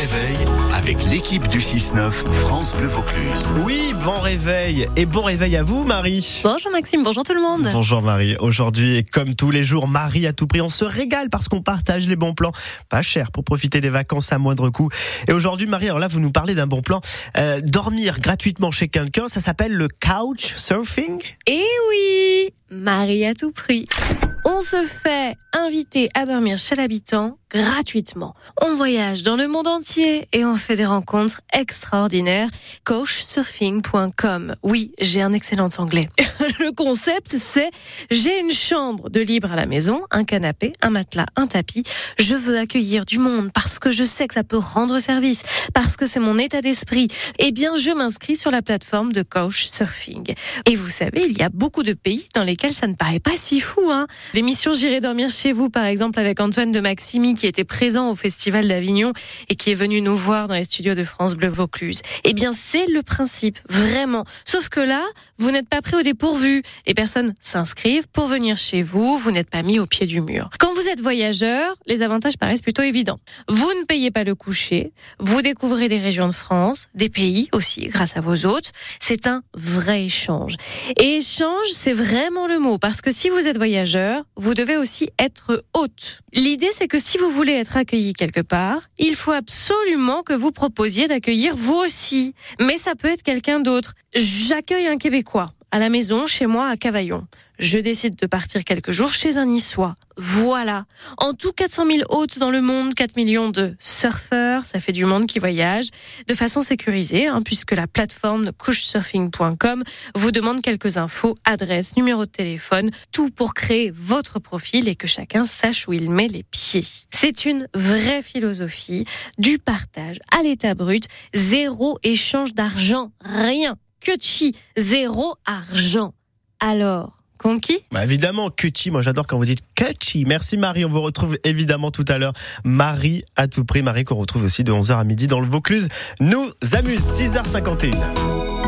réveil avec l'équipe du 6-9 France Bleu Vaucluse. Oui, bon réveil. Et bon réveil à vous, Marie. Bonjour Maxime, bonjour tout le monde. Bonjour Marie. Aujourd'hui, comme tous les jours, Marie à tout prix, on se régale parce qu'on partage les bons plans. Pas cher pour profiter des vacances à moindre coût. Et aujourd'hui, Marie, alors là, vous nous parlez d'un bon plan. Euh, dormir gratuitement chez quelqu'un, ça s'appelle le couch surfing? Et oui, Marie à tout prix. On se fait inviter à dormir chez l'habitant gratuitement. On voyage dans le monde entier et on fait des rencontres extraordinaires. Couchsurfing.com. Oui, j'ai un excellent anglais. le concept, c'est j'ai une chambre de libre à la maison, un canapé, un matelas, un tapis. Je veux accueillir du monde parce que je sais que ça peut rendre service, parce que c'est mon état d'esprit. Eh bien, je m'inscris sur la plateforme de Couchsurfing. Et vous savez, il y a beaucoup de pays dans lesquels ça ne paraît pas si fou. Hein L'émission J'irai dormir chez vous, par exemple, avec Antoine de Maximi, qui était présent au Festival d'Avignon et qui est venu nous voir dans les studios de France Bleu Vaucluse. Eh bien, c'est le principe, vraiment. Sauf que là, vous n'êtes pas pris au dépourvu. Les personnes s'inscrivent pour venir chez vous, vous n'êtes pas mis au pied du mur. Quand vous êtes voyageur, les avantages paraissent plutôt évidents. Vous ne payez pas le coucher, vous découvrez des régions de France, des pays aussi, grâce à vos hôtes. C'est un vrai échange. Et échange, c'est vraiment le mot, parce que si vous êtes voyageur, vous devez aussi être hôte. L'idée, c'est que si vous voulez être accueilli quelque part, il faut absolument que vous proposiez d'accueillir vous aussi. Mais ça peut être quelqu'un d'autre. J'accueille un Québécois à la maison, chez moi, à Cavaillon. Je décide de partir quelques jours chez un Niçois. Voilà. En tout, 400 000 hôtes dans le monde, 4 millions de surfeurs, ça fait du monde qui voyage de façon sécurisée, hein, puisque la plateforme couchsurfing.com vous demande quelques infos, adresse, numéro de téléphone, tout pour créer votre profil et que chacun sache où il met les pieds. C'est une vraie philosophie du partage à l'état brut, zéro échange d'argent, rien. Que chi, zéro argent. Alors, Conquis bah Évidemment, Cutie. Moi, j'adore quand vous dites Cutie. Merci Marie. On vous retrouve évidemment tout à l'heure. Marie à tout prix. Marie qu'on retrouve aussi de 11h à midi dans le Vaucluse. Nous amuse 6h51.